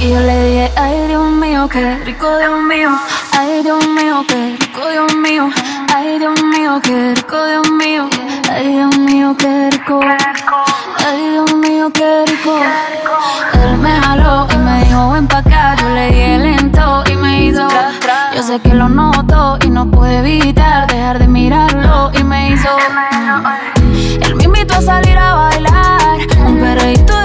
Y yo le dije, ay Dios mío, qué rico Dios mío, ay Dios mío, qué rico Dios mío, ay Dios mío, qué rico Dios mío, ay Dios mío, qué rico, ay Dios mío, qué rico. Él me jaló y me dijo, ven pa' acá, yo le dije lento y me hizo, yo sé que lo noto y no puedo evitar dejar de mirarlo y me hizo. Él me invitó a salir a bailar, un perreíto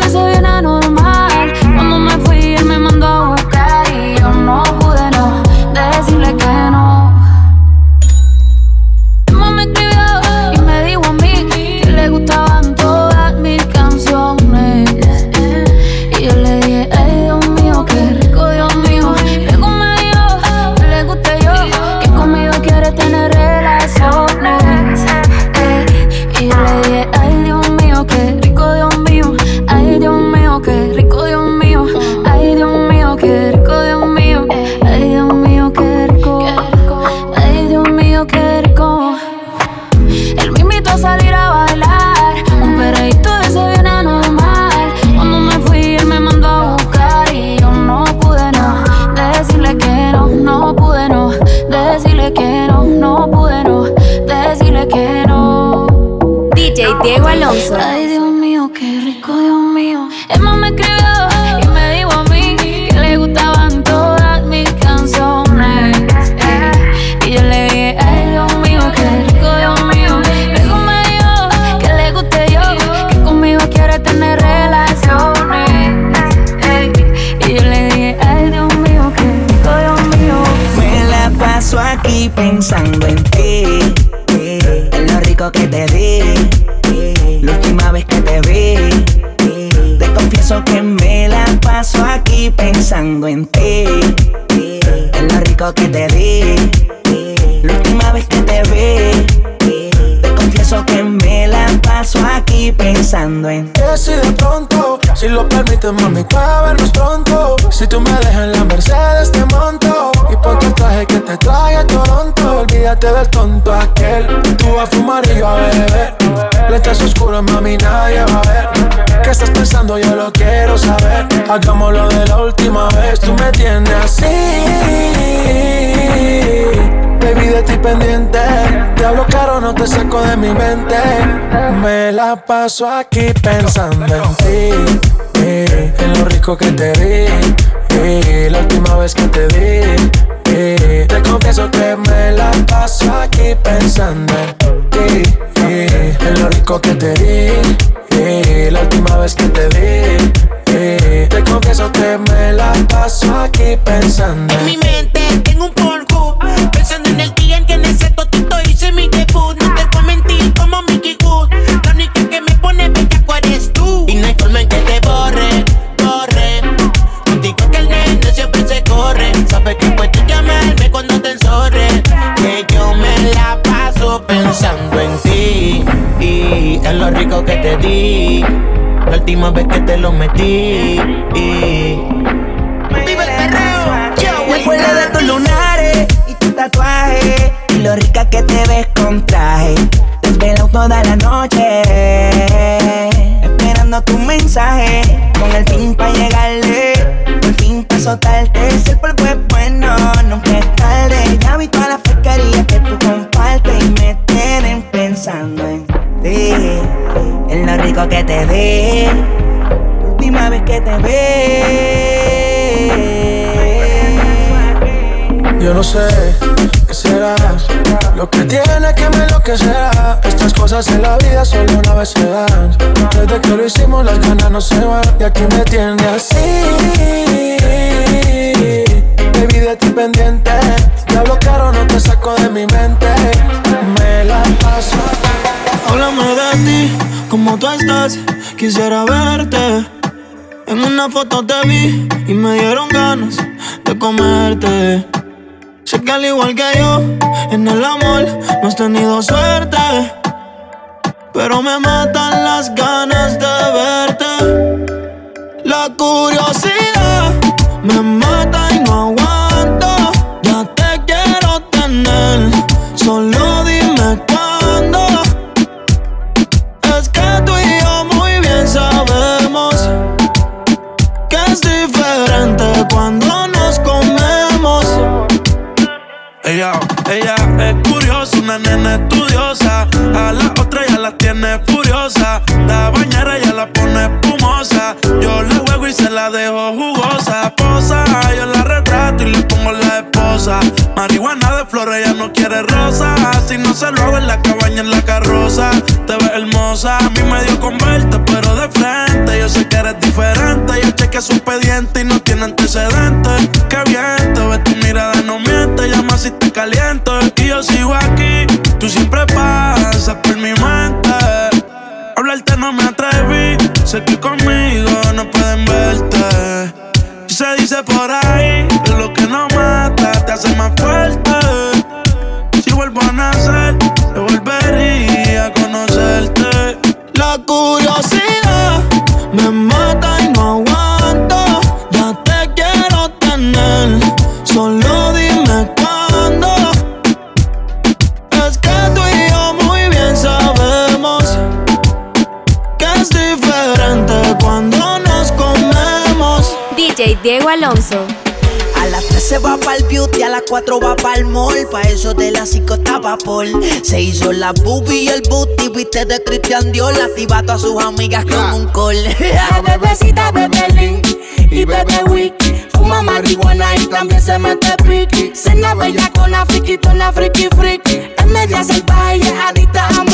confieso que me la paso aquí pensando en Que si de pronto, si lo permites, mami, para vernos pronto. Si tú me dejas en la Mercedes, te monto. Y ponte el traje que te trae a Toronto. Olvídate del tonto aquel. Tú a fumar y yo a beber. Letras oscuras, mami, nadie va a ver. ¿Qué estás pensando? Yo lo quiero saber. Hagámoslo de la última vez. Tú me tienes así. Baby, de ti pendiente. Te hablo caro, no te saco de mi mente. Me la paso aquí pensando en ti. En lo rico que te. Eh, la última vez que te. Eh, te confieso que me la paso aquí pensando en ti. En lo rico que te vi. la última vez que te vi. te confieso que me la paso aquí pensando en mi mente tengo un polvo pensando en el día en que en ese totito hice mi debut. No te a mentir como Mickey Wood. La única que me pone bellaco eres tú. Y no hay forma en que te borre, corre. Contigo que el nene siempre se corre. Sabes que puedes llamarme cuando te enzorre. Que yo me la paso pensando que te di. La última vez que te lo metí. Y... Vive el perreo. Me acuerdo de tus lunares y tu tatuaje. Y lo rica que te ves con traje. Desvelado toda la noche. Esperando tu mensaje. Con el fin Yo no sé qué será lo que tiene que me lo que será. Estas cosas en la vida solo una vez se dan. Desde que lo hicimos las ganas no se van y aquí me tiene así. Baby de ti pendiente, te hablo caro no te saco de mi mente. Me la paso. Háblame de ti, como tú estás, quisiera verte. En una foto te vi y me dieron ganas de comerte. Que al igual que yo, en el amor no has tenido suerte. Pero me matan mí me dio con verte, pero de frente. Yo sé que eres diferente. Yo chequeé su expediente y no tiene antecedentes. Qué bien, te ves tu mirada, no miente. Llama si te caliento y yo sigo aquí. Tú siempre pasas por mi mente. Hablarte no me atreví. Sé que conmigo 5 estaba Paul. Se hizo la boobie y el booty, viste de Christian Dior. Activa a sus amigas con un call. La bebecita bebe lean y bebe wiki. Fuma marihuana y también se mete piqui. Cena bella con la friki, la friki friki. En media salvaje y es adicta a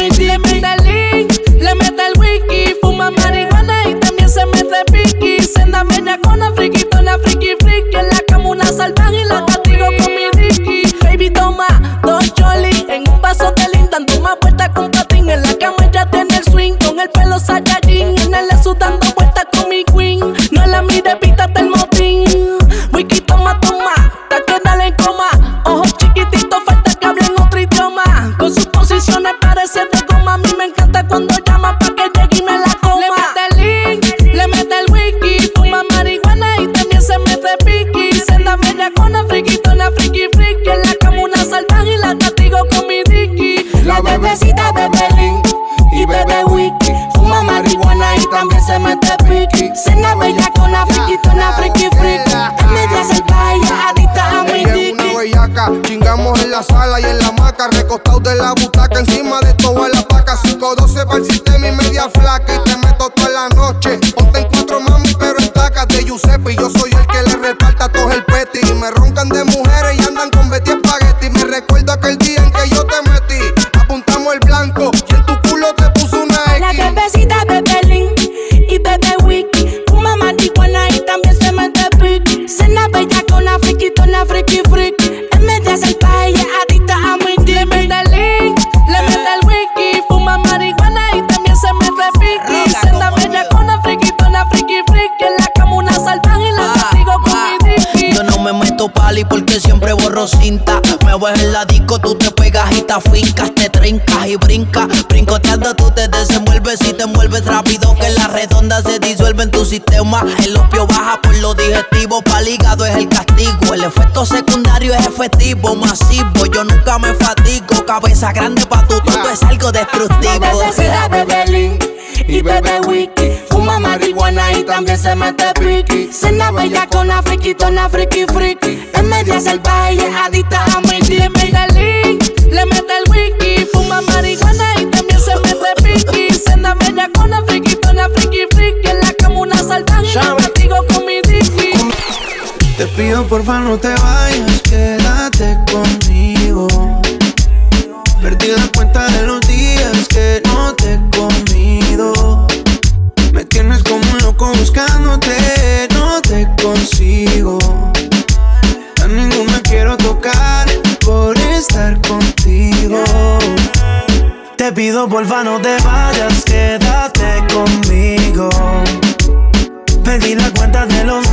Pali porque siempre borro cinta. Me voy en la disco, tú te pegas y te fincas, te trincas y brincas. Brincoteando tú te desenvuelves y te mueves rápido que la redonda se disuelve en tu sistema. El opio baja por lo digestivo, pa'l hígado es el castigo. El efecto secundario es efectivo, masivo. Yo nunca me fatigo, cabeza grande pa' tu todo es algo destructivo. y Bebe Wiki. Fuma marihuana y también se mete piqui. Cena bella con la friquitona friki friki. Media salvaje adicta a el link, le mete el wiki. Fuma marihuana y también se mete piqui. Senda bella con la friquitona friki friki. En la cama una salvaje castigo con mi dicky. Te pido porfa no te vayas, quédate conmigo. Perdí la cuenta de Te pido porfa no te vayas, quédate conmigo. Perdí la cuenta de los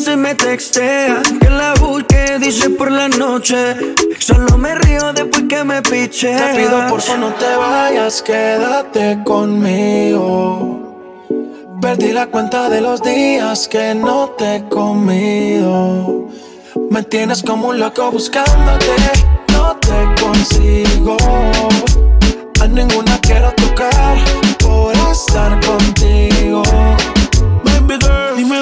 veces me texteas. Que la busque, dice por la noche. Solo me río después que me piche. Te pido por favor no te vayas, quédate conmigo. Perdí la cuenta de los días que no te he comido. Me tienes como un loco buscándote, no te consigo. A ninguna quiero tocar por estar contigo.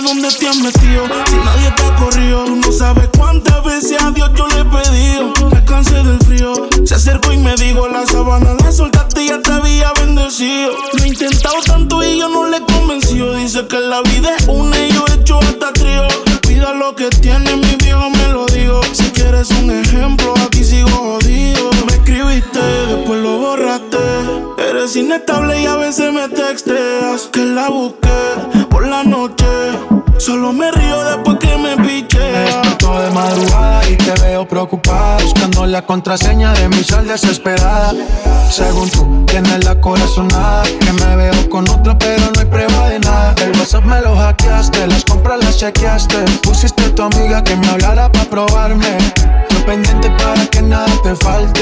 Dónde te has metido. Si nadie te ha corrido, tú no sabes cuántas veces a Dios yo le he pedido. Me cansé del frío. Se acercó y me dijo: La sabana la soltaste y ya te había bendecido. Lo he intentado tanto y yo no le he convencido. Dice que la vida es una y yo he hecho hasta trío. Cuida lo que tiene, mi viejo me lo digo. Si quieres un ejemplo, aquí sigo jodido. Me escribiste, después lo borraste. Eres inestable y a veces me texteas. Que la busqué por la noche. Solo me río después que me piche. Me de madrugada y te veo preocupada Buscando la contraseña de mi sal desesperada Según tú, tienes la corazonada Que me veo con otra pero no hay prueba de nada El WhatsApp me lo hackeaste, las compras las chequeaste Pusiste a tu amiga que me hablara para probarme Yo pendiente para que nada te falte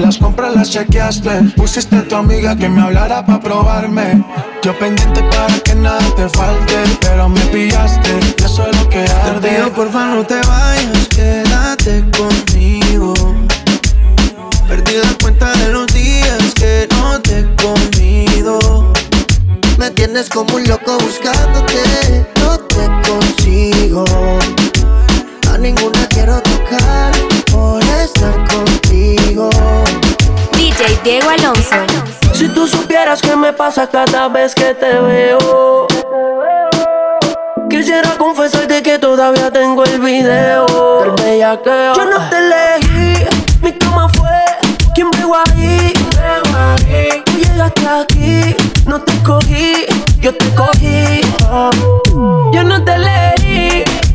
las compras las chequeaste. Pusiste a tu amiga que me hablara para probarme. Yo pendiente para que nada te falte Pero me pillaste, y eso es lo que arde. Te pido porfa no te vayas, quédate conmigo. Perdí la cuenta de los días que no te he comido. Me tienes como un loco buscándote, no te consigo. Ninguna quiero tocar por estar contigo. DJ Diego Alonso. Si tú supieras qué me pasa cada vez que te veo. Quisiera confesarte que todavía tengo el video del bellaqueo. Yo no te elegí, mi cama fue quien pegó ahí. Tú llegaste aquí, no te cogí, yo te cogí. Yo no te elegí,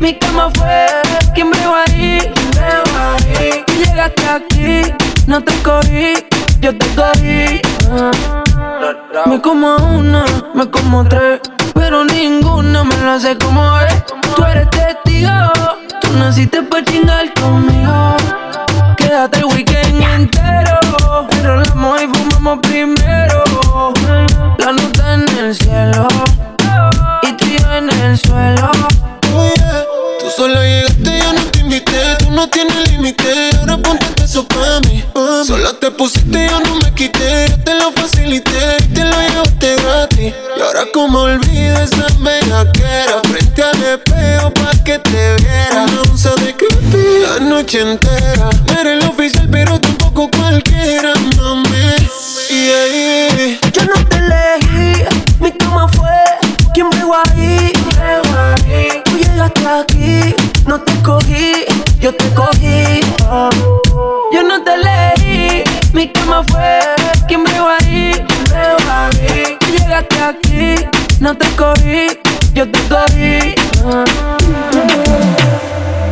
mi cama fue quien pegó ahí. Tú llegaste aquí, no te cogí, yo te cogí. Me como una, me como tres, pero ninguna me lo hace como es. Tú eres testigo, tú naciste para chingar conmigo. Quédate el weekend entero, enrolamos y fumamos primero. La nota en el cielo y tú y en el suelo. Solo llegaste, yo no te invité. Tú no tienes límite. Ahora ponte eso pa' mí. Solo te pusiste, yo no me quité. Yo te lo facilité y te lo llevaste gratis. Y ahora, como olvido esa bellaquera. Frente al espejo pa' que te viera. Una onza de creepy la noche entera. No eres el oficial, pero tampoco cualquiera, mami. Yeah, yeah. Yo no te elegí, mi cama fue quien pegó ahí. Tú llegaste aquí, no te cogí, yo te cogí. Yo no te elegí, mi cama fue quien pegó ahí. Tú llegaste aquí, no te cogí, yo te cogí.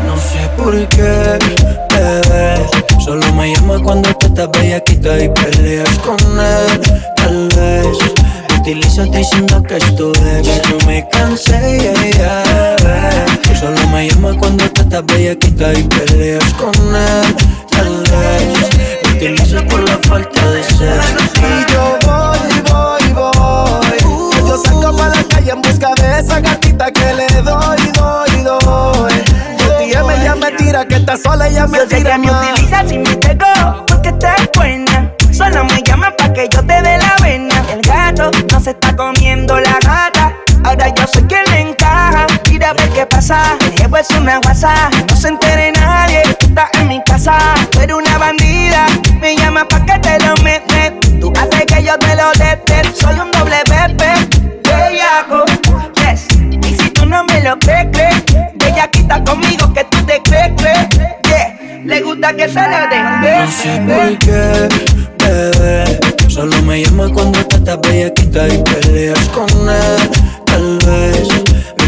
No sé por qué, bebé. Solo me llamas cuando tú estás bellaquita y peleas con él. Tal vez me utilizas diciendo que es tu. Yo me cansé, yeah, yeah. Solo me llamas cuando tú estás bellaquita y peleas con él. Tal vez me utilizas por la falta de sexo. Y yo voy, voy, voy. Yo salgo para la calle en busca de esa gatita que le doy, doy, doy. Ti ella me llama tira que está sola ella me Yo sé tira que me utilizas y me pegó porque estás buena. Solo me llama pa' que yo te dé la vena. El gato no se está comiendo la gata. Ahora yo soy quien le a ver qué pasa. El jefe es una guasa. No se entere nadie. Tú estás en mi casa. Tú eres una bandida. Me llama pa' que te lo metes. Tú haces que yo te lo dete. Soy un doble bebé. Bellaco. Yes. Y si tú no me lo crees, crees. Ella quita conmigo que tú te crees, crees. Yeah. Le gusta que se la den. No sé por qué, bebé. Solo me llamas cuando tú estás bellaquita y peleas con él. Tal vez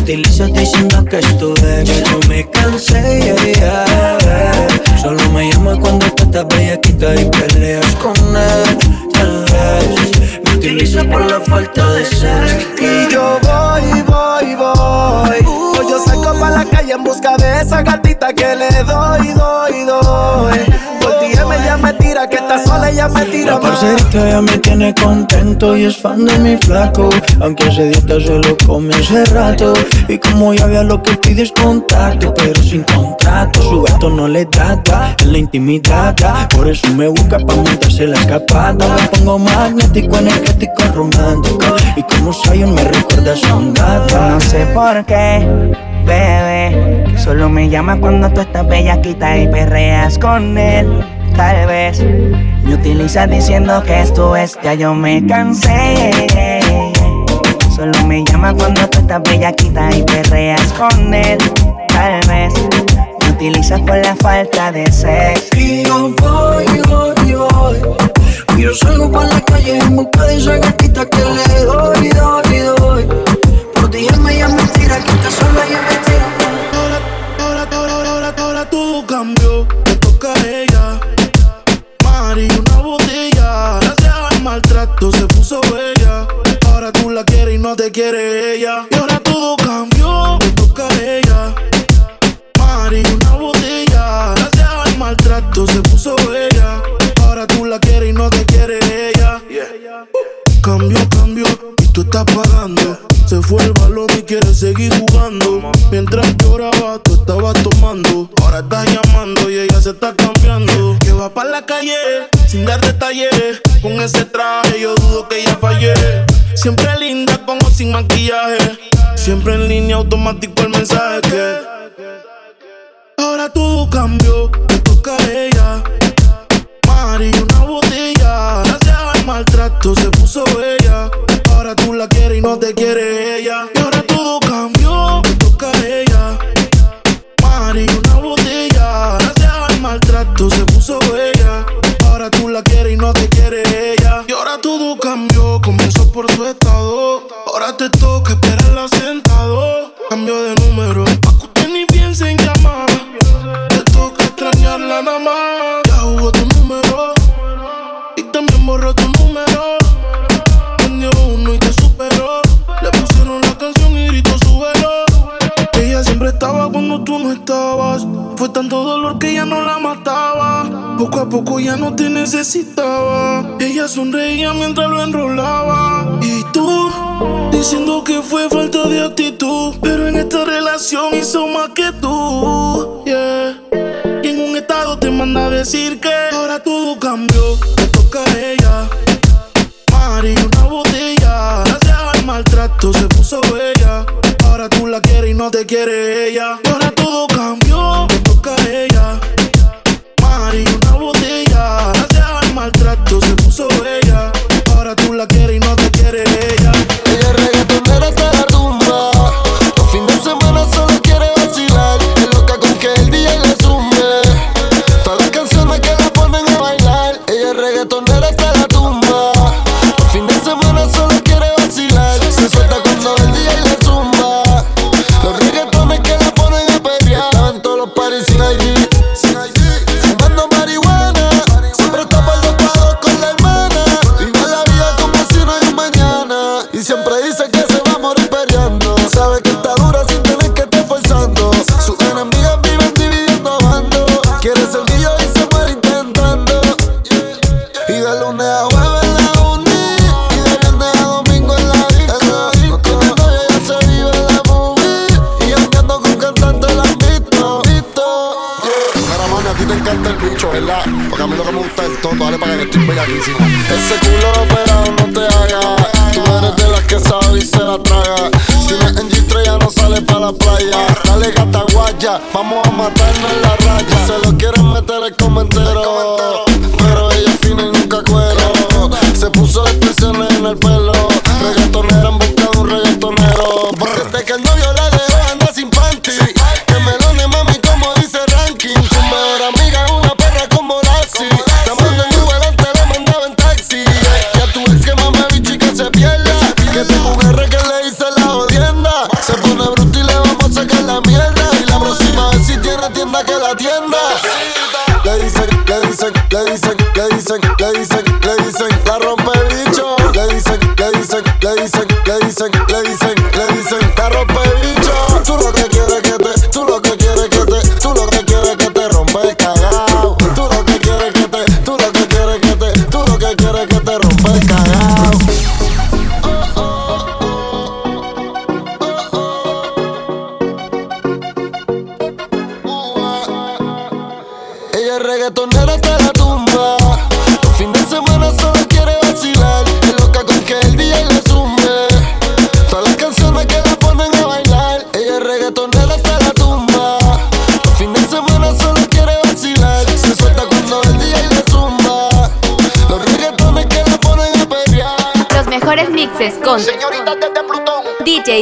utilizas diciendo que es tu ex. Yo me cansé, yeah, yeah. Solo me llamas cuando tú estás bellaquita y peleas con él. Tal vez me utilizas por la falta de sexo. Y yo voy, voy, voy. Hoy yo salgo para la calle en busca de esa gatita que le doy, ella me tira La parcerita ya me tiene contento y es fan de mi flaco. Aunque ese dieta se lo come hace rato. Y como ya vea lo que pide es contacto. Pero sin contrato, su gato no le trata En la intimidad, por eso me busca pa' montarse la escapada. Me pongo magnético, energético, romántico. Y como Zion me recuerda a un gato No sé por qué, bebé. Solo me llama cuando tú estás bellaquita y perreas con él. Tal vez me utilizas diciendo que esto es, ya yo me cansé. Solo me llama cuando tú estás bellaquita y perreas con él. Tal vez me utilizas por la falta de sexo. Y yo voy, voy, voy. Yo salgo pa' la calle en busca de esa gatita que le doy, doy. Ella. Y ahora todo cambió. Te toca a ella. Mari, una botella. Gracias al maltrato se puso bella. Ahora tú la quieres y no te quiere ella. Cambio, cambio, y tú estás pagando. Se fue el balón y quiere seguir jugando. Mientras lloraba, tú estabas tomando. Ahora estás llamando y ella se está cambiando. Que va para la calle sin dar detalles. Con ese traje yo dudo que ella fallé. Siempre Siempre en línea automático el mensaje que. Ahora todo cambió, te toca a ella. Mari, una botella. Gracias al maltrato se puso ella. Ahora tú la quieres y no te quiere ella. Ya jugó tu número y también borró tu número. Prendió uno y te superó. Le pusieron la canción y gritó su velo. Ella siempre estaba cuando tú no estabas. Fue tanto dolor que ya no la mataba. Poco a poco ya no te necesitaba. Ella sonreía mientras lo enrolaba. Y tú, diciendo que fue falta de actitud. Pero en esta relación hizo más que tú manda a decir que ahora todo cambió, te toca a ella. Mari, una botella. Gracias al maltrato se puso bella. Ahora tú la quieres y no te quiere ella. Ahora todo cambió. like tienda que la tienda. Le dicen, le dicen, le dicen, le dicen, le dicen.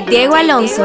Diego Alonso.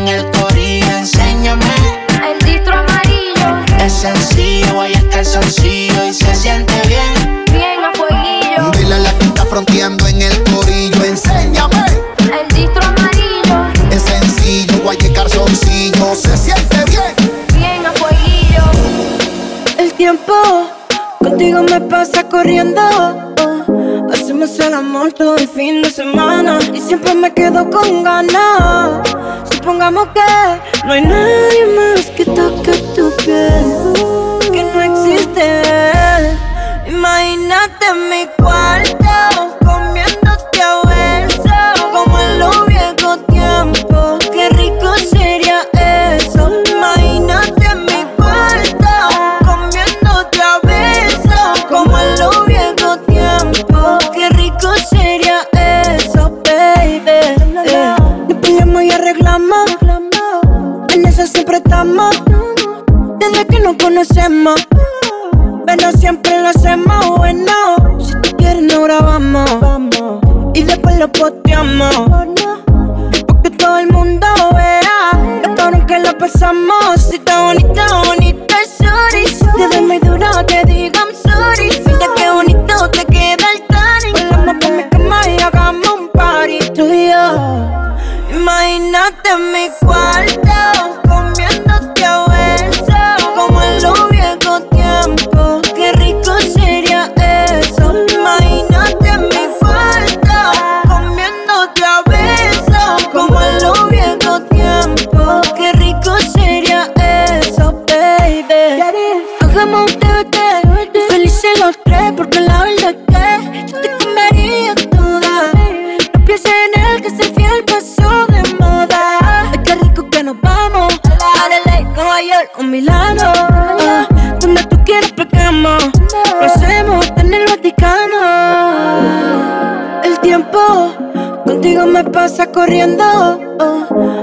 en el corillo, enséñame. El distro amarillo. Es sencillo, ahí está el sencillo y se siente bien. Bien a fueguillo. Dile a la que está fronteando en el corillo, enséñame. El distro amarillo. Es sencillo, ahí está el sencillo, se siente bien. Bien a fueguillo. El tiempo contigo me pasa corriendo. Hacemos el amor todo el fin de semana Y siempre me quedo con ganas mắc kê loài nơi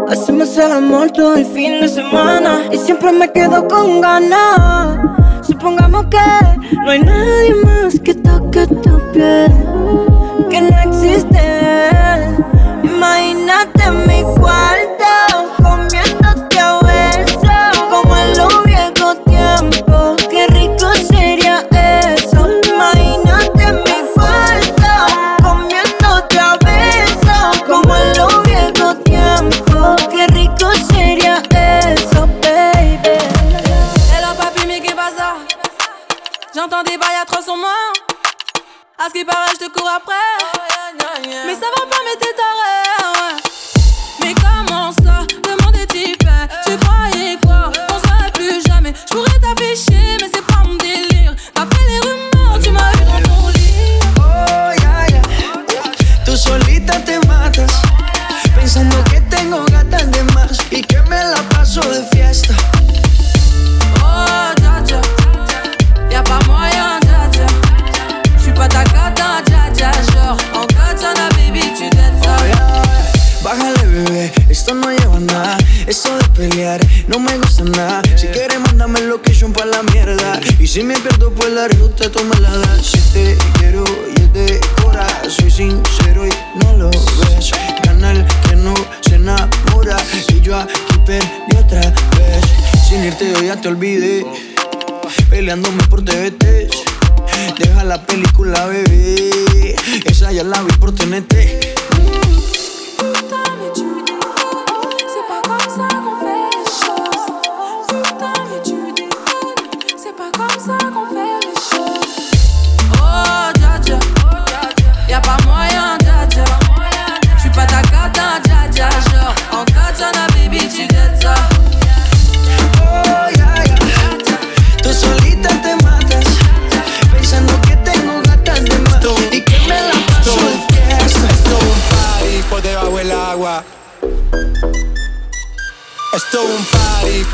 Hacemos el amor todo el fin de semana y siempre me quedo con ganas. Supongamos que no hay nadie más no lo ves. Canal que no se enamora y yo aquí perdí otra vez. Sin irte yo ya te olvidé, peleándome por TVT. Deja la película, bebé, esa ya la vi por TNT.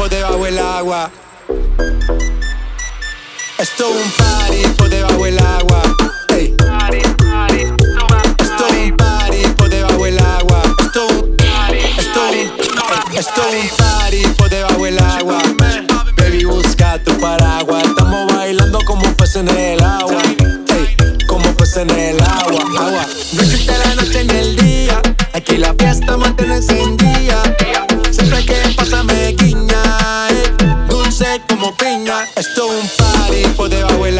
por debajo del agua. Esto es un party por debajo del agua. Hey. Party, Esto es un party por debajo del agua. Esto es un party, esto un party por debajo del agua. Baby, busca tu paraguas. Estamos bailando como peces en el agua. Hey. Como peces en el agua. agua. No existe la noche ni el día. Aquí la fiesta mantiene encendida. Siempre que pasarme esto es un party por debajo del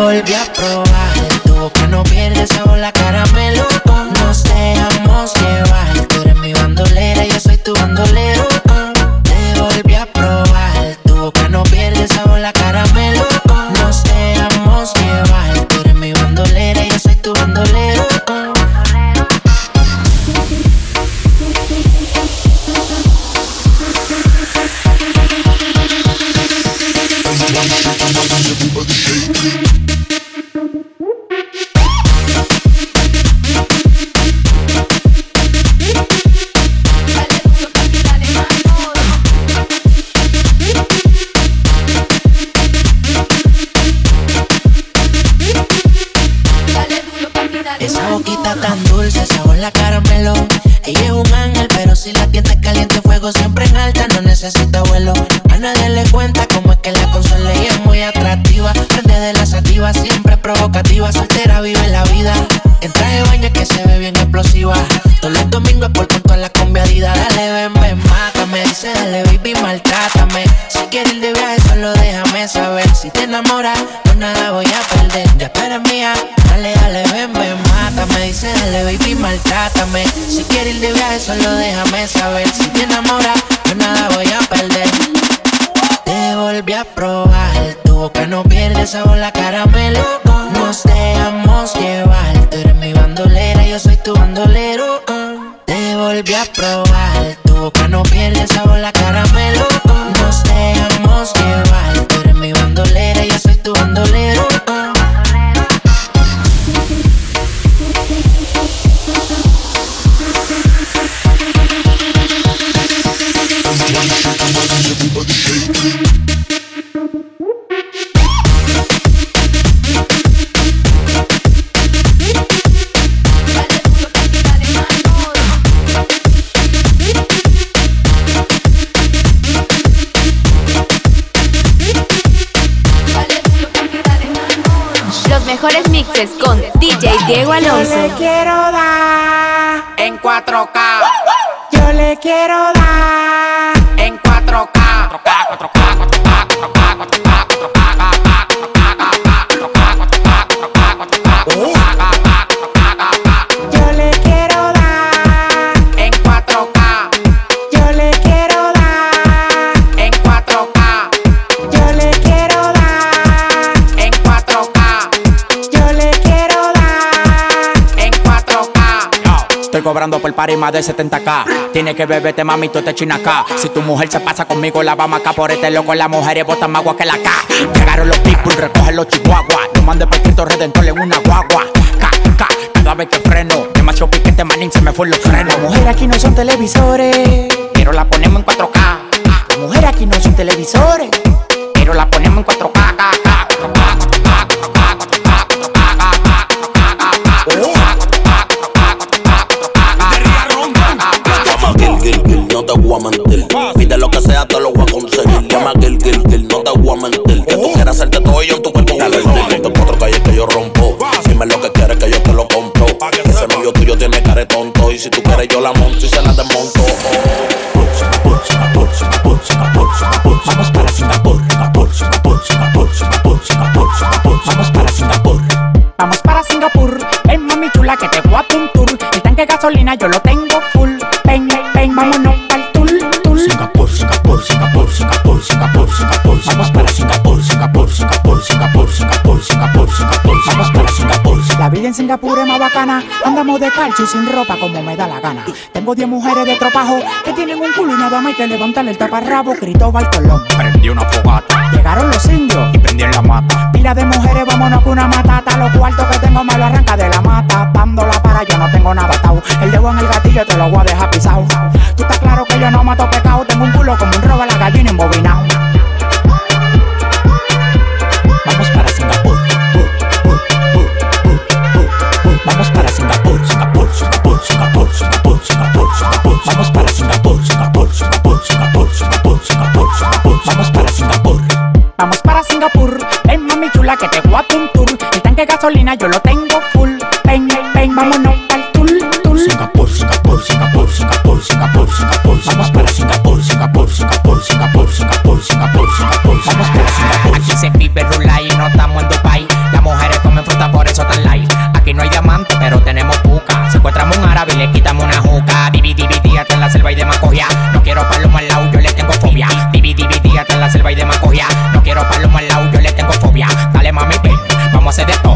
Volví a probar, Si te enamoras, no nada voy a perder. Ya tú eres mía. Dale, dale, ven, ven, mátame. Dice, dale, baby, maltrátame. Si quieres ir de viaje, solo déjame saber. Si te enamoras, yo nada voy a perder. Te volví a probar, tu boca no pierde sabor la caramelo. Yo le quiero dar en 4K. Yo le quiero dar en 4K. 4K, cobrando por par y más de 70k. Tiene que beberte, mami, tú te china acá. Si tu mujer se pasa conmigo, la vamos acá por este loco. Las mujeres botan más agua que la K. Llegaron los people, recogen los chihuahuas. No mande por Cristo Redentor en una guagua. K, K, cada vez que freno. Demasiado piquete, manín, se me fue los frenos. Las mujeres aquí no son televisores, pero la ponemos en 4K. Las mujeres aquí no son televisores, pero la ponemos en 4K. K, K, 4K, no te voy a mentir. Pide lo que sea, te lo voy a conseguir. Llama Gil, gil, gil, no te voy a mentir. Que tú quieras hacerte todo yo en tu cuerpo Dale deal. Te cuatro calles que yo rompo. Dime lo que quieres que yo te lo compro. Ese novio tuyo tiene cara tonto. Y si tú quieres, yo la monto y se la desmonto. Bacana. Andamos de calcio y sin ropa como me da la gana. Tengo 10 mujeres de tropajo que tienen un culo y nada más hay que levantarle el taparrabo. Cristóbal Colón. Prendí una fogata. Llegaron los indios y prendí en la mata. Pila de mujeres, vámonos con una matata. Los cuartos que tengo me lo arranca de la mata. Dándola para yo no tengo nada. El dedo en el gatillo te lo voy a dejar pisado. Tú estás claro que yo no mato pecado. Tengo un culo como un robo a la gallina embobinado. Chula, que te voy a un tour. El tanque de gasolina yo lo tengo full. Ven, ven, vámonos pa'l tour, tour. Singapur, Singapur, Singapur, Singapur, Singapur, Singapur. Vamos para Singapur, Singapur, Singapur, Singapur, Singapur, Singapur, Singapur. Vamos para Singapur. Aquí se vive rula y no estamos en Dubai. Las mujeres comen fruta, por eso tan light. Aquí no hay diamante, pero tenemos puca. Secuestramos un árabe y le quitamos una juca. Divi, divi, hasta en la selva y de Macogia. No quiero palo al lado, yo le tengo fobia. Divi, divi, hasta en la selva y de Macogia. Vamos a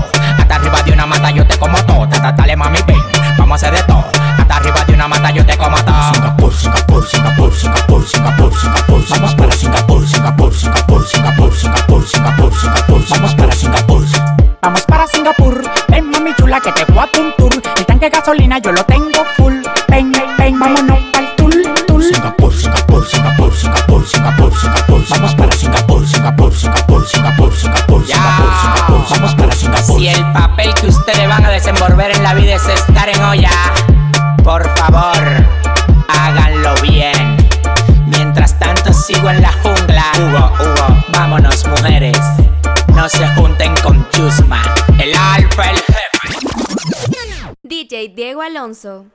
council